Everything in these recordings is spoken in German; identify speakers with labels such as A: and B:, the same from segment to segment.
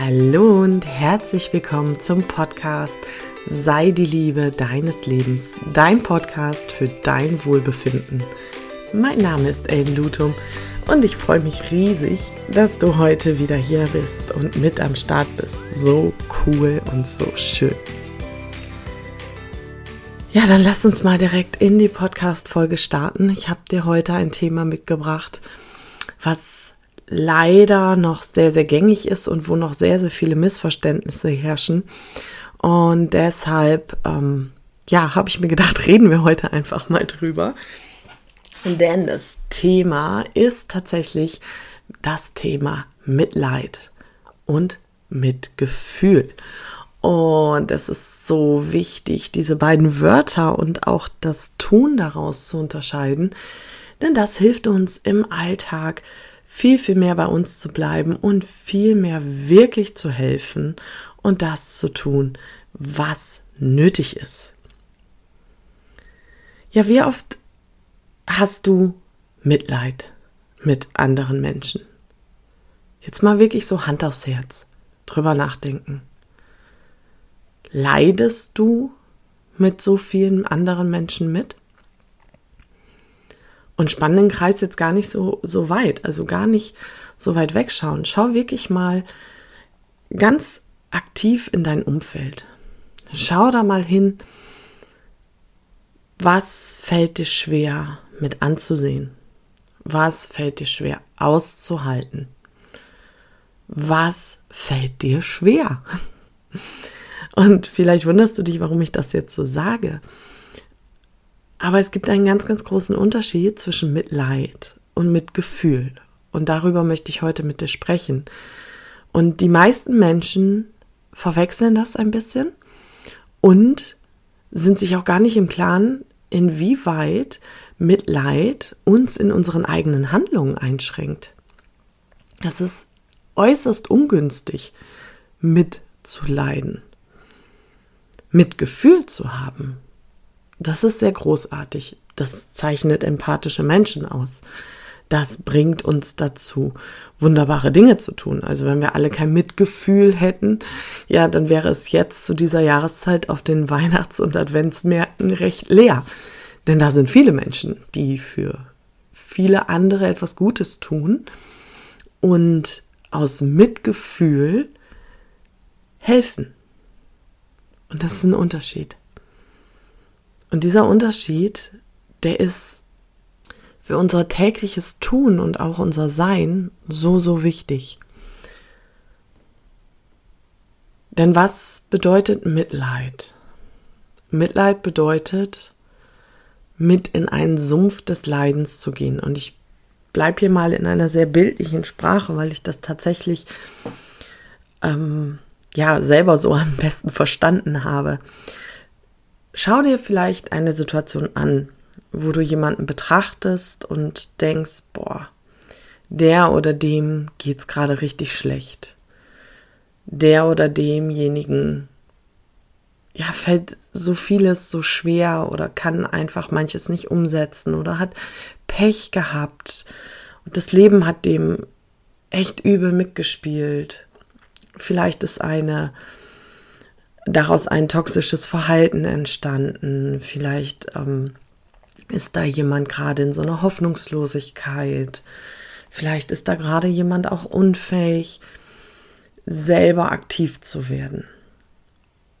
A: Hallo und herzlich willkommen zum Podcast Sei die Liebe deines Lebens, dein Podcast für dein Wohlbefinden. Mein Name ist Ellen Lutum und ich freue mich riesig, dass du heute wieder hier bist und mit am Start bist. So cool und so schön. Ja, dann lass uns mal direkt in die Podcast-Folge starten. Ich habe dir heute ein Thema mitgebracht, was leider noch sehr, sehr gängig ist und wo noch sehr, sehr viele Missverständnisse herrschen. Und deshalb, ähm, ja, habe ich mir gedacht, reden wir heute einfach mal drüber. Denn das Thema ist tatsächlich das Thema Mitleid und Mitgefühl. Und es ist so wichtig, diese beiden Wörter und auch das Tun daraus zu unterscheiden, denn das hilft uns im Alltag viel, viel mehr bei uns zu bleiben und viel mehr wirklich zu helfen und das zu tun, was nötig ist. Ja, wie oft hast du Mitleid mit anderen Menschen? Jetzt mal wirklich so Hand aufs Herz, drüber nachdenken. Leidest du mit so vielen anderen Menschen mit? Und spann den Kreis jetzt gar nicht so, so weit, also gar nicht so weit wegschauen. Schau wirklich mal ganz aktiv in dein Umfeld. Schau da mal hin, was fällt dir schwer mit anzusehen? Was fällt dir schwer auszuhalten? Was fällt dir schwer? Und vielleicht wunderst du dich, warum ich das jetzt so sage. Aber es gibt einen ganz, ganz großen Unterschied zwischen Mitleid und Mitgefühl. Und darüber möchte ich heute mit dir sprechen. Und die meisten Menschen verwechseln das ein bisschen und sind sich auch gar nicht im Klaren, inwieweit Mitleid uns in unseren eigenen Handlungen einschränkt. Das ist äußerst ungünstig, mitzuleiden, Mitgefühl zu haben. Das ist sehr großartig. Das zeichnet empathische Menschen aus. Das bringt uns dazu, wunderbare Dinge zu tun. Also wenn wir alle kein Mitgefühl hätten, ja, dann wäre es jetzt zu dieser Jahreszeit auf den Weihnachts- und Adventsmärkten recht leer. Denn da sind viele Menschen, die für viele andere etwas Gutes tun und aus Mitgefühl helfen. Und das ist ein Unterschied. Und dieser Unterschied, der ist für unser tägliches Tun und auch unser Sein so, so wichtig. Denn was bedeutet Mitleid? Mitleid bedeutet, mit in einen Sumpf des Leidens zu gehen. Und ich bleibe hier mal in einer sehr bildlichen Sprache, weil ich das tatsächlich ähm, ja selber so am besten verstanden habe. Schau dir vielleicht eine Situation an, wo du jemanden betrachtest und denkst, boah, der oder dem geht's gerade richtig schlecht. Der oder demjenigen ja, fällt so vieles so schwer oder kann einfach manches nicht umsetzen oder hat Pech gehabt und das Leben hat dem echt übel mitgespielt. Vielleicht ist eine daraus ein toxisches Verhalten entstanden. Vielleicht ähm, ist da jemand gerade in so einer Hoffnungslosigkeit. Vielleicht ist da gerade jemand auch unfähig, selber aktiv zu werden.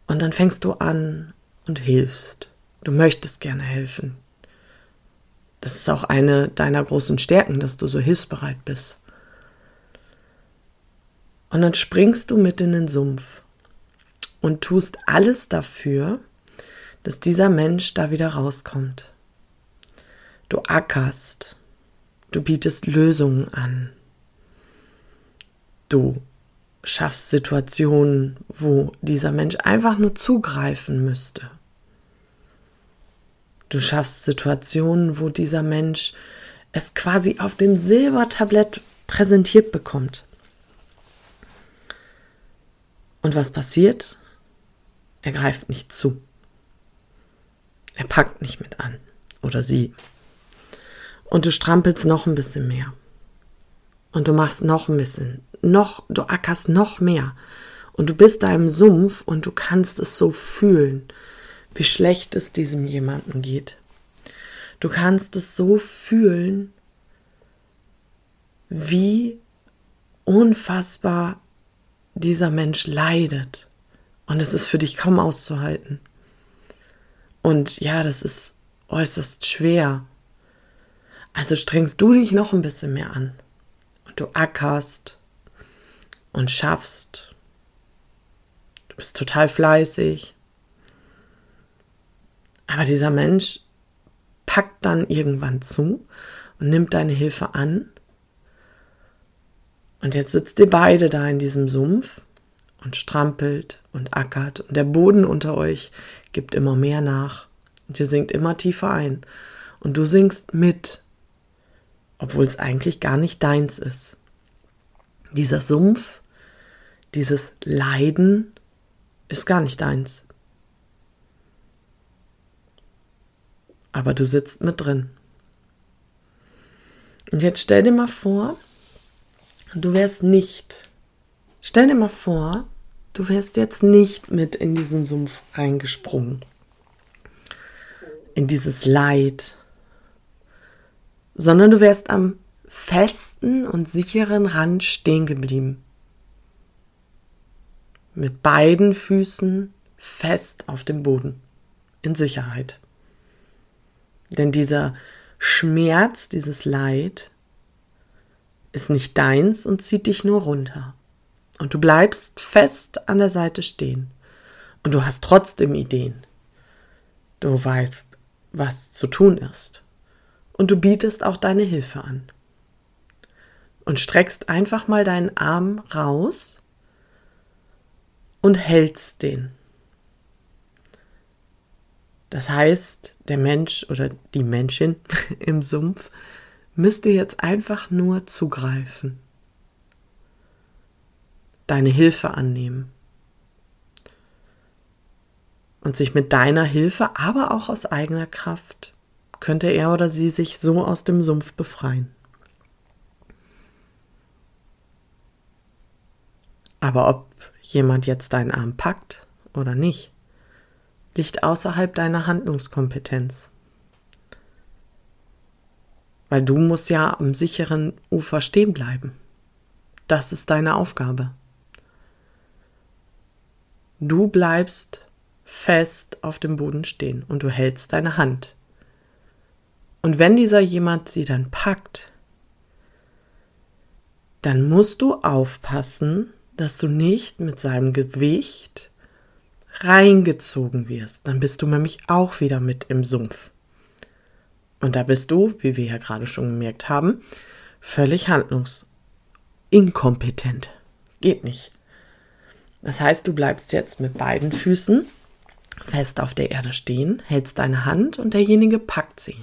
A: Und dann fängst du an und hilfst. Du möchtest gerne helfen. Das ist auch eine deiner großen Stärken, dass du so hilfsbereit bist. Und dann springst du mit in den Sumpf und tust alles dafür, dass dieser Mensch da wieder rauskommt. Du ackerst, du bietest Lösungen an, du schaffst Situationen, wo dieser Mensch einfach nur zugreifen müsste. Du schaffst Situationen, wo dieser Mensch es quasi auf dem Silbertablett präsentiert bekommt. Und was passiert? Er greift nicht zu. Er packt nicht mit an. Oder sie. Und du strampelst noch ein bisschen mehr. und du machst noch ein bisschen, noch, du ackerst noch mehr und du bist da im Sumpf und du kannst es so fühlen, wie schlecht es diesem jemanden geht. Du kannst es so fühlen, wie unfassbar dieser Mensch leidet. Und es ist für dich kaum auszuhalten. Und ja, das ist äußerst schwer. Also strengst du dich noch ein bisschen mehr an. Und du ackerst und schaffst. Du bist total fleißig. Aber dieser Mensch packt dann irgendwann zu und nimmt deine Hilfe an. Und jetzt sitzt ihr beide da in diesem Sumpf und strampelt und ackert und der Boden unter euch gibt immer mehr nach und ihr sinkt immer tiefer ein und du sinkst mit, obwohl es eigentlich gar nicht deins ist. Dieser Sumpf, dieses Leiden ist gar nicht deins. Aber du sitzt mit drin. Und jetzt stell dir mal vor, du wärst nicht Stell dir mal vor, du wärst jetzt nicht mit in diesen Sumpf reingesprungen, in dieses Leid, sondern du wärst am festen und sicheren Rand stehen geblieben. Mit beiden Füßen fest auf dem Boden, in Sicherheit. Denn dieser Schmerz, dieses Leid ist nicht deins und zieht dich nur runter. Und du bleibst fest an der Seite stehen. Und du hast trotzdem Ideen. Du weißt, was zu tun ist. Und du bietest auch deine Hilfe an. Und streckst einfach mal deinen Arm raus und hältst den. Das heißt, der Mensch oder die Menschin im Sumpf müsste jetzt einfach nur zugreifen deine Hilfe annehmen und sich mit deiner Hilfe, aber auch aus eigener Kraft, könnte er oder sie sich so aus dem Sumpf befreien. Aber ob jemand jetzt deinen Arm packt oder nicht, liegt außerhalb deiner Handlungskompetenz. Weil du musst ja am sicheren Ufer stehen bleiben. Das ist deine Aufgabe. Du bleibst fest auf dem Boden stehen und du hältst deine Hand. Und wenn dieser jemand sie dann packt, dann musst du aufpassen, dass du nicht mit seinem Gewicht reingezogen wirst. Dann bist du nämlich auch wieder mit im Sumpf. Und da bist du, wie wir ja gerade schon gemerkt haben, völlig handlungsinkompetent. Geht nicht. Das heißt, du bleibst jetzt mit beiden Füßen fest auf der Erde stehen, hältst deine Hand und derjenige packt sie.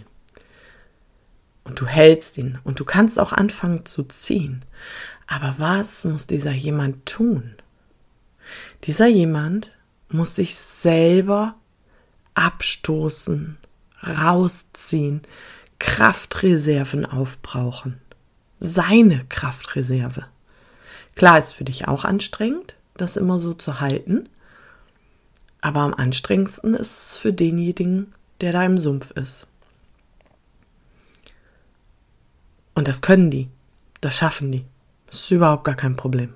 A: Und du hältst ihn und du kannst auch anfangen zu ziehen. Aber was muss dieser jemand tun? Dieser jemand muss sich selber abstoßen, rausziehen, Kraftreserven aufbrauchen. Seine Kraftreserve. Klar ist für dich auch anstrengend, das immer so zu halten. Aber am anstrengendsten ist es für denjenigen, der da im Sumpf ist. Und das können die. Das schaffen die. Das ist überhaupt gar kein Problem.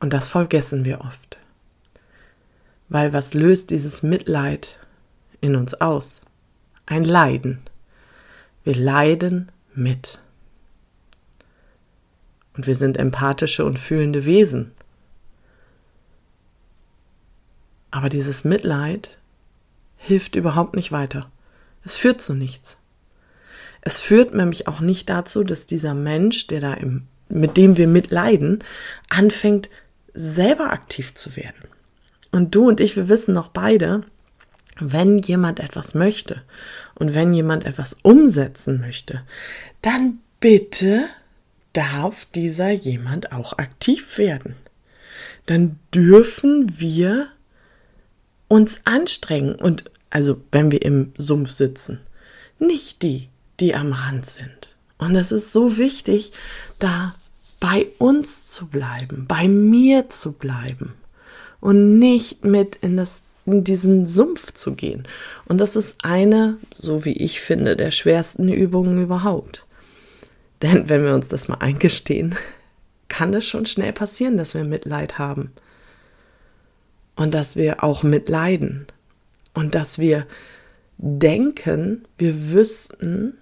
A: Und das vergessen wir oft. Weil was löst dieses Mitleid in uns aus? Ein Leiden. Wir leiden mit. Und wir sind empathische und fühlende Wesen. Aber dieses Mitleid hilft überhaupt nicht weiter. Es führt zu nichts. Es führt nämlich auch nicht dazu, dass dieser Mensch, der da im, mit dem wir mitleiden, anfängt, selber aktiv zu werden. Und du und ich, wir wissen noch beide, wenn jemand etwas möchte und wenn jemand etwas umsetzen möchte, dann bitte darf dieser jemand auch aktiv werden. Dann dürfen wir uns anstrengen und also wenn wir im Sumpf sitzen, nicht die, die am Rand sind Und es ist so wichtig, da bei uns zu bleiben, bei mir zu bleiben und nicht mit in das in diesen Sumpf zu gehen. Und das ist eine, so wie ich finde, der schwersten Übungen überhaupt. Denn wenn wir uns das mal eingestehen, kann es schon schnell passieren, dass wir Mitleid haben. Und dass wir auch mitleiden. Und dass wir denken, wir wüssten,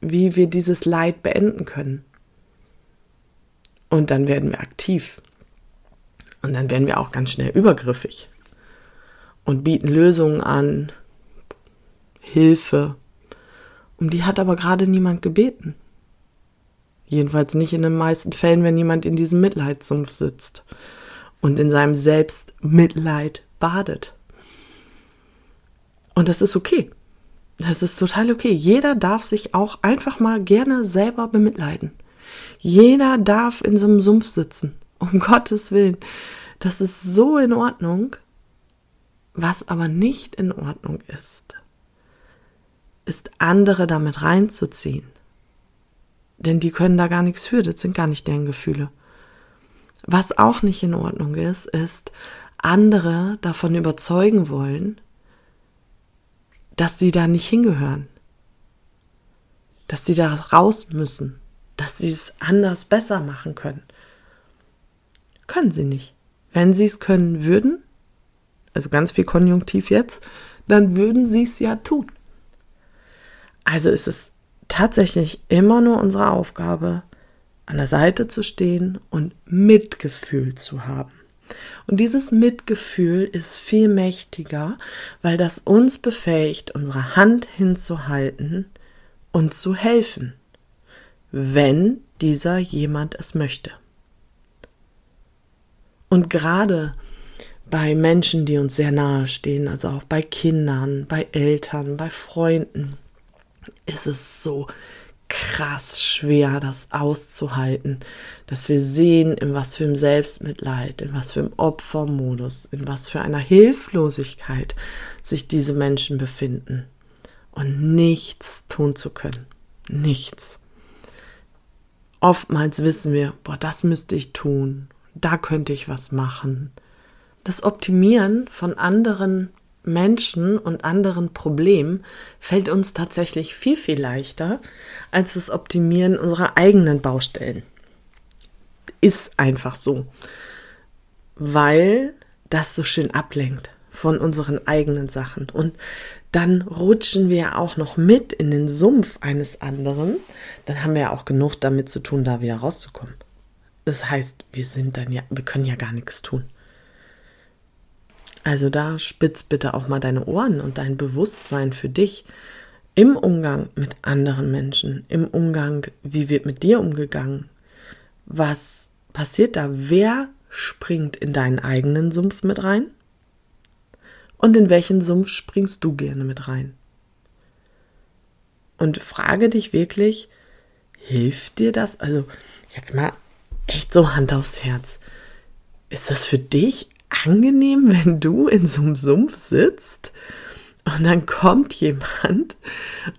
A: wie wir dieses Leid beenden können. Und dann werden wir aktiv. Und dann werden wir auch ganz schnell übergriffig und bieten Lösungen an, Hilfe. Um die hat aber gerade niemand gebeten. Jedenfalls nicht in den meisten Fällen, wenn jemand in diesem Mitleidssumpf sitzt und in seinem Selbstmitleid badet. Und das ist okay. Das ist total okay. Jeder darf sich auch einfach mal gerne selber bemitleiden. Jeder darf in so einem Sumpf sitzen. Um Gottes Willen. Das ist so in Ordnung. Was aber nicht in Ordnung ist, ist andere damit reinzuziehen. Denn die können da gar nichts für, das sind gar nicht deren Gefühle. Was auch nicht in Ordnung ist, ist, andere davon überzeugen wollen, dass sie da nicht hingehören, dass sie da raus müssen, dass sie es anders besser machen können. Können sie nicht. Wenn sie es können würden, also ganz viel Konjunktiv jetzt, dann würden sie es ja tun. Also ist es tatsächlich immer nur unsere Aufgabe, an der Seite zu stehen und Mitgefühl zu haben. Und dieses Mitgefühl ist viel mächtiger, weil das uns befähigt, unsere Hand hinzuhalten und zu helfen, wenn dieser jemand es möchte. Und gerade bei Menschen, die uns sehr nahe stehen, also auch bei Kindern, bei Eltern, bei Freunden, ist es so krass schwer, das auszuhalten, dass wir sehen, in was für einem Selbstmitleid, in was für einem Opfermodus, in was für einer Hilflosigkeit sich diese Menschen befinden und nichts tun zu können. Nichts. Oftmals wissen wir, boah, das müsste ich tun, da könnte ich was machen. Das Optimieren von anderen Menschen und anderen Problemen fällt uns tatsächlich viel, viel leichter als das Optimieren unserer eigenen Baustellen. Ist einfach so, weil das so schön ablenkt von unseren eigenen Sachen. Und dann rutschen wir auch noch mit in den Sumpf eines anderen. Dann haben wir ja auch genug damit zu tun, da wieder rauszukommen. Das heißt, wir sind dann ja, wir können ja gar nichts tun. Also da spitz bitte auch mal deine Ohren und dein Bewusstsein für dich im Umgang mit anderen Menschen, im Umgang, wie wird mit dir umgegangen? Was passiert da? Wer springt in deinen eigenen Sumpf mit rein? Und in welchen Sumpf springst du gerne mit rein? Und frage dich wirklich, hilft dir das? Also jetzt mal echt so Hand aufs Herz. Ist das für dich angenehm, wenn du in so einem Sumpf sitzt und dann kommt jemand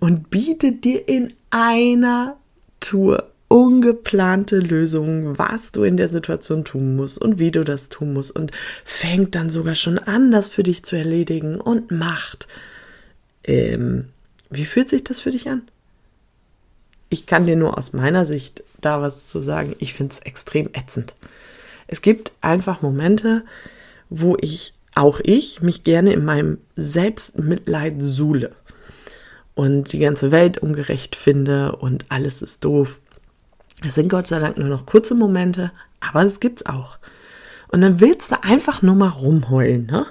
A: und bietet dir in einer Tour ungeplante Lösungen, was du in der Situation tun musst und wie du das tun musst und fängt dann sogar schon an, das für dich zu erledigen und macht. Ähm, wie fühlt sich das für dich an? Ich kann dir nur aus meiner Sicht da was zu sagen. Ich finde es extrem ätzend. Es gibt einfach Momente, wo ich, auch ich, mich gerne in meinem Selbstmitleid suhle und die ganze Welt ungerecht finde und alles ist doof. Es sind Gott sei Dank nur noch kurze Momente, aber es gibt's auch. Und dann willst du einfach nur mal rumheulen, ne?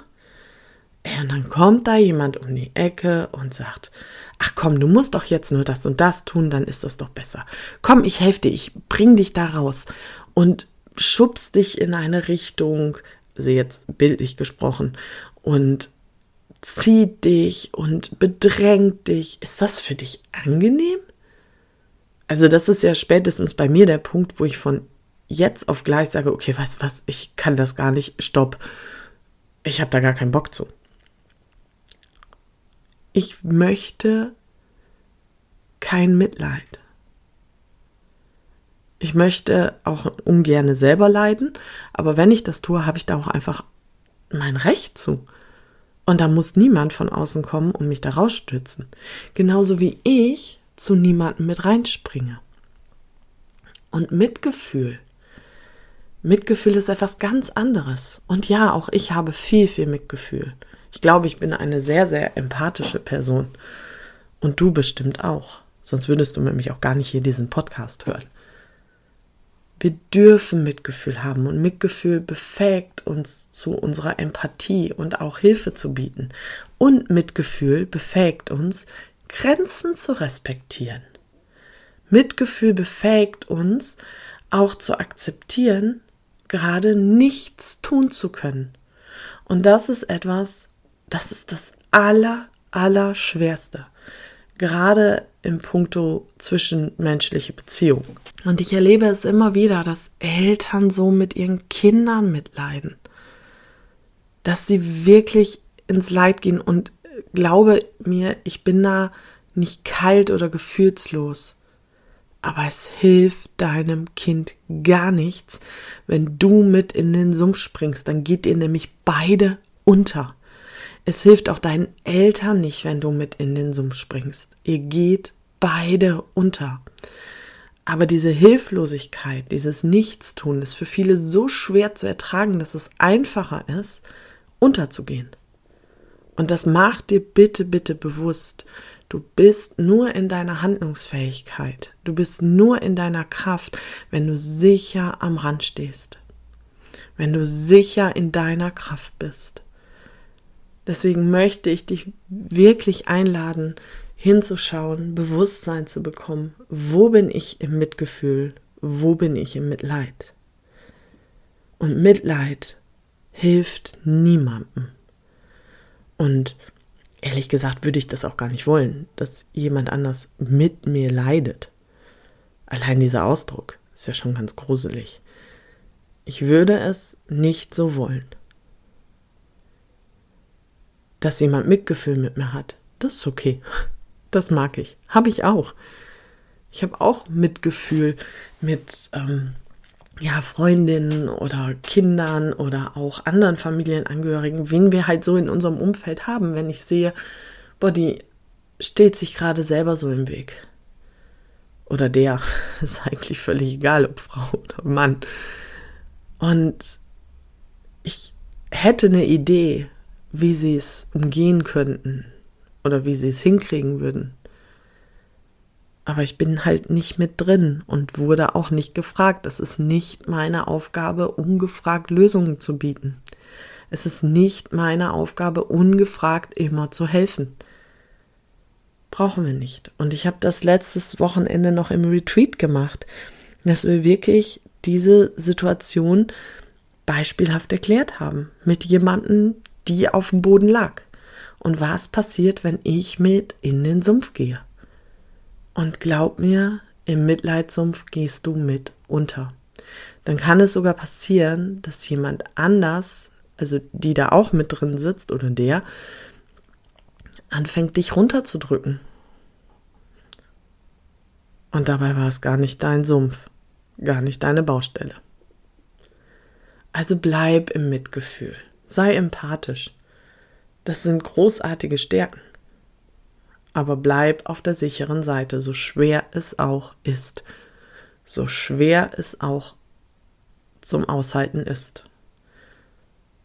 A: Und dann kommt da jemand um die Ecke und sagt, ach komm, du musst doch jetzt nur das und das tun, dann ist das doch besser. Komm, ich helfe dir, ich bring dich da raus und schubst dich in eine Richtung, also jetzt bildlich gesprochen, und zieht dich und bedrängt dich. Ist das für dich angenehm? Also das ist ja spätestens bei mir der Punkt, wo ich von jetzt auf gleich sage, okay, was, was, ich kann das gar nicht, stopp. Ich habe da gar keinen Bock zu. Ich möchte kein Mitleid. Ich möchte auch ungern selber leiden, aber wenn ich das tue, habe ich da auch einfach mein Recht zu. Und da muss niemand von außen kommen und mich da rausstürzen. Genauso wie ich zu niemandem mit reinspringe. Und Mitgefühl. Mitgefühl ist etwas ganz anderes. Und ja, auch ich habe viel, viel Mitgefühl. Ich glaube, ich bin eine sehr, sehr empathische Person. Und du bestimmt auch. Sonst würdest du nämlich auch gar nicht hier diesen Podcast hören. Wir dürfen Mitgefühl haben und Mitgefühl befähigt uns zu unserer Empathie und auch Hilfe zu bieten. Und Mitgefühl befähigt uns, Grenzen zu respektieren. Mitgefühl befähigt uns auch zu akzeptieren, gerade nichts tun zu können. Und das ist etwas, das ist das aller, aller. Gerade im Punkto zwischenmenschliche Beziehungen. Und ich erlebe es immer wieder, dass Eltern so mit ihren Kindern mitleiden. Dass sie wirklich ins Leid gehen und glaube mir, ich bin da nicht kalt oder gefühlslos. Aber es hilft deinem Kind gar nichts, wenn du mit in den Sumpf springst. Dann geht ihr nämlich beide unter. Es hilft auch deinen Eltern nicht, wenn du mit in den Sumpf springst. Ihr geht beide unter. Aber diese Hilflosigkeit, dieses Nichtstun ist für viele so schwer zu ertragen, dass es einfacher ist, unterzugehen. Und das macht dir bitte, bitte bewusst. Du bist nur in deiner Handlungsfähigkeit. Du bist nur in deiner Kraft, wenn du sicher am Rand stehst. Wenn du sicher in deiner Kraft bist. Deswegen möchte ich dich wirklich einladen, hinzuschauen, Bewusstsein zu bekommen. Wo bin ich im Mitgefühl? Wo bin ich im Mitleid? Und Mitleid hilft niemandem. Und ehrlich gesagt würde ich das auch gar nicht wollen, dass jemand anders mit mir leidet. Allein dieser Ausdruck ist ja schon ganz gruselig. Ich würde es nicht so wollen dass jemand Mitgefühl mit mir hat. Das ist okay. Das mag ich. Habe ich auch. Ich habe auch Mitgefühl mit ähm, ja, Freundinnen oder Kindern oder auch anderen Familienangehörigen, wen wir halt so in unserem Umfeld haben, wenn ich sehe, boah, die steht sich gerade selber so im Weg. Oder der, ist eigentlich völlig egal, ob Frau oder Mann. Und ich hätte eine Idee, wie sie es umgehen könnten oder wie sie es hinkriegen würden. Aber ich bin halt nicht mit drin und wurde auch nicht gefragt. Es ist nicht meine Aufgabe, ungefragt Lösungen zu bieten. Es ist nicht meine Aufgabe, ungefragt immer zu helfen. Brauchen wir nicht. Und ich habe das letztes Wochenende noch im Retreat gemacht, dass wir wirklich diese Situation beispielhaft erklärt haben. Mit jemandem, die auf dem Boden lag. Und was passiert, wenn ich mit in den Sumpf gehe? Und glaub mir, im Mitleidssumpf gehst du mit unter. Dann kann es sogar passieren, dass jemand anders, also die da auch mit drin sitzt oder der, anfängt dich runterzudrücken. Und dabei war es gar nicht dein Sumpf, gar nicht deine Baustelle. Also bleib im Mitgefühl. Sei empathisch. Das sind großartige Stärken. Aber bleib auf der sicheren Seite, so schwer es auch ist. So schwer es auch zum Aushalten ist.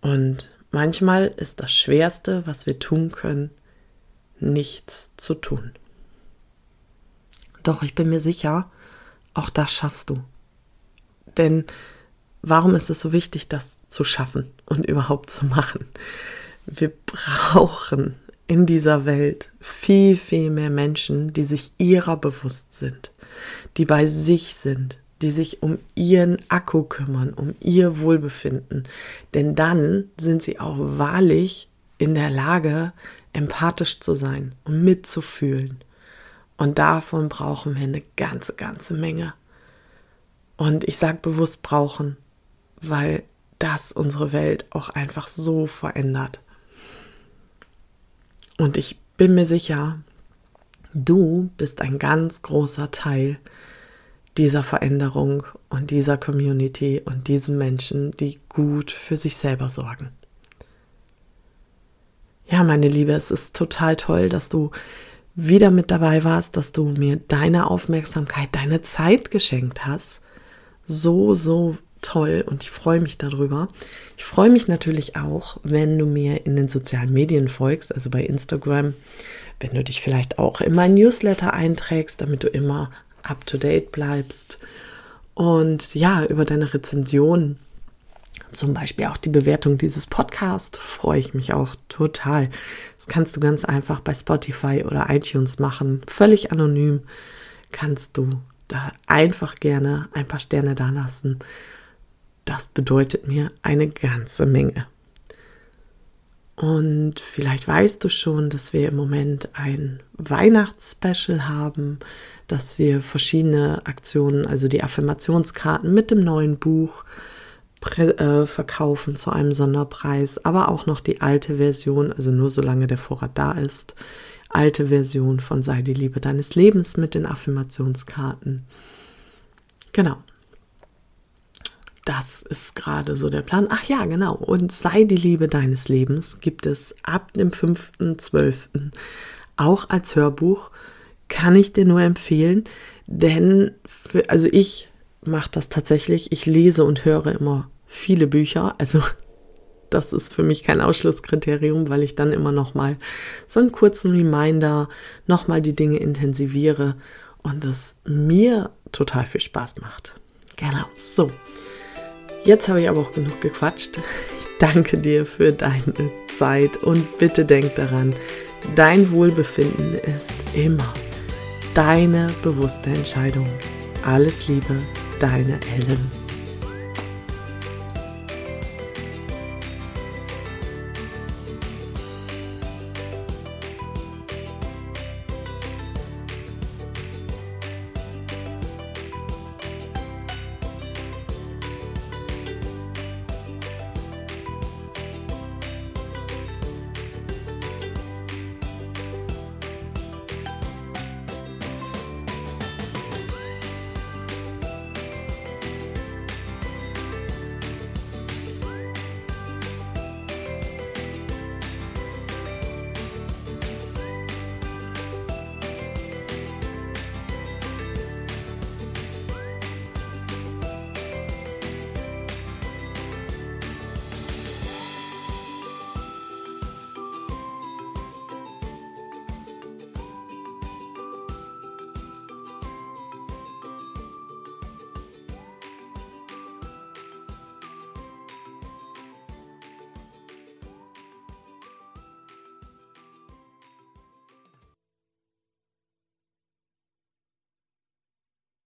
A: Und manchmal ist das Schwerste, was wir tun können, nichts zu tun. Doch ich bin mir sicher, auch das schaffst du. Denn warum ist es so wichtig, das zu schaffen und überhaupt zu machen? Wir brauchen in dieser Welt viel, viel mehr Menschen, die sich ihrer bewusst sind, die bei sich sind, die sich um ihren Akku kümmern, um ihr Wohlbefinden. Denn dann sind sie auch wahrlich in der Lage, empathisch zu sein und mitzufühlen. Und davon brauchen wir eine ganze, ganze Menge. Und ich sage bewusst brauchen, weil das unsere Welt auch einfach so verändert. Und ich bin mir sicher, du bist ein ganz großer Teil dieser Veränderung und dieser Community und diesen Menschen, die gut für sich selber sorgen. Ja, meine Liebe, es ist total toll, dass du wieder mit dabei warst, dass du mir deine Aufmerksamkeit, deine Zeit geschenkt hast. So, so toll und ich freue mich darüber. Ich freue mich natürlich auch, wenn du mir in den sozialen Medien folgst, also bei Instagram, wenn du dich vielleicht auch in mein Newsletter einträgst, damit du immer up to date bleibst. Und ja, über deine Rezension, zum Beispiel auch die Bewertung dieses Podcasts, freue ich mich auch total. Das kannst du ganz einfach bei Spotify oder iTunes machen, völlig anonym kannst du da einfach gerne ein paar Sterne da lassen das bedeutet mir eine ganze Menge. Und vielleicht weißt du schon, dass wir im Moment ein Weihnachtsspecial haben, dass wir verschiedene Aktionen, also die Affirmationskarten mit dem neuen Buch äh, verkaufen zu einem Sonderpreis, aber auch noch die alte Version, also nur solange der Vorrat da ist, alte Version von Sei die Liebe deines Lebens mit den Affirmationskarten. Genau das ist gerade so der Plan. Ach ja, genau. Und sei die Liebe deines Lebens gibt es ab dem 5.12. auch als Hörbuch. Kann ich dir nur empfehlen, denn für, also ich mache das tatsächlich. Ich lese und höre immer viele Bücher. Also das ist für mich kein Ausschlusskriterium, weil ich dann immer noch mal so einen kurzen Reminder, noch mal die Dinge intensiviere und es mir total viel Spaß macht. Genau. So. Jetzt habe ich aber auch genug gequatscht. Ich danke dir für deine Zeit und bitte denk daran, dein Wohlbefinden ist immer deine bewusste Entscheidung. Alles Liebe, deine Ellen.